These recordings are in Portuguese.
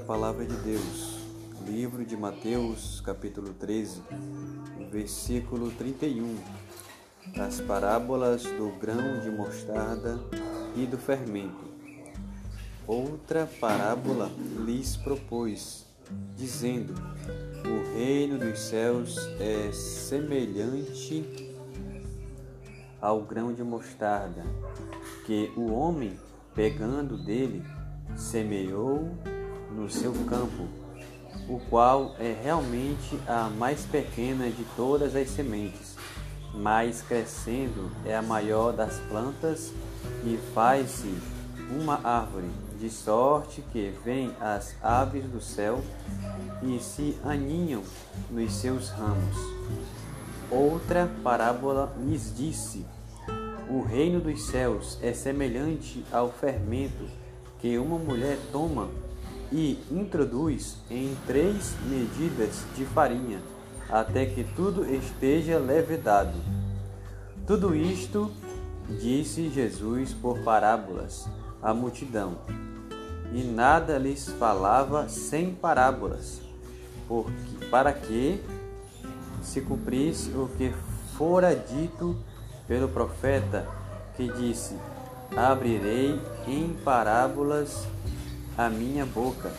palavra de Deus. Livro de Mateus, capítulo 13, versículo 31. As parábolas do grão de mostarda e do fermento. Outra parábola lhes propôs, dizendo: O reino dos céus é semelhante ao grão de mostarda, que o homem, pegando dele, semeou no seu campo, o qual é realmente a mais pequena de todas as sementes, mas crescendo é a maior das plantas e faz-se uma árvore, de sorte que vêm as aves do céu e se aninham nos seus ramos. Outra parábola lhes disse: O reino dos céus é semelhante ao fermento que uma mulher toma e introduz em três medidas de farinha, até que tudo esteja levedado. Tudo isto disse Jesus por parábolas à multidão, e nada lhes falava sem parábolas, porque, para que se cumprisse o que fora dito pelo profeta, que disse: Abrirei em parábolas a minha boca.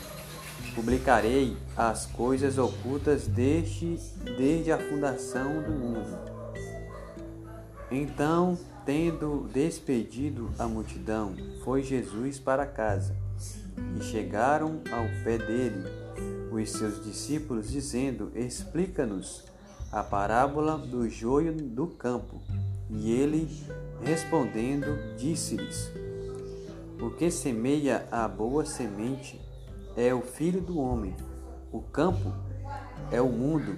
Publicarei as coisas ocultas desde, desde a fundação do mundo. Então, tendo despedido a multidão, foi Jesus para casa. E chegaram ao pé dele os seus discípulos, dizendo: Explica-nos a parábola do joio do campo. E ele, respondendo, disse-lhes: O que semeia a boa semente é o filho do homem. O campo é o mundo,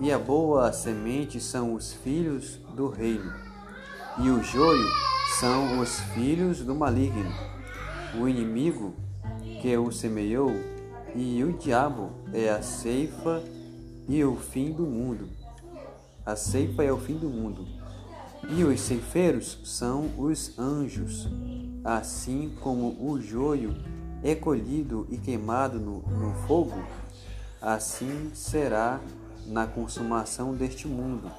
e a boa semente são os filhos do reino, e o joio são os filhos do maligno. O inimigo que o semeou, e o diabo é a ceifa e o fim do mundo. A ceifa é o fim do mundo. E os ceifeiros são os anjos, assim como o joio é colhido e queimado no, no fogo, assim será na consumação deste mundo.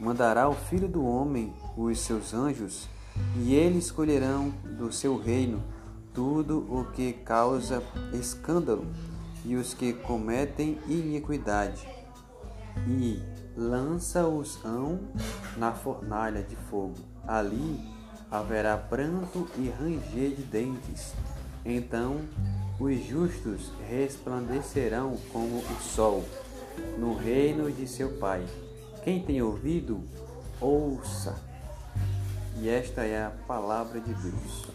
Mandará o Filho do Homem os seus anjos, e eles colherão do seu reino tudo o que causa escândalo e os que cometem iniquidade, e lança-os-ão na fornalha de fogo. Ali haverá pranto e ranger de dentes. Então os justos resplandecerão como o sol no reino de seu Pai. Quem tem ouvido, ouça. E esta é a palavra de Deus.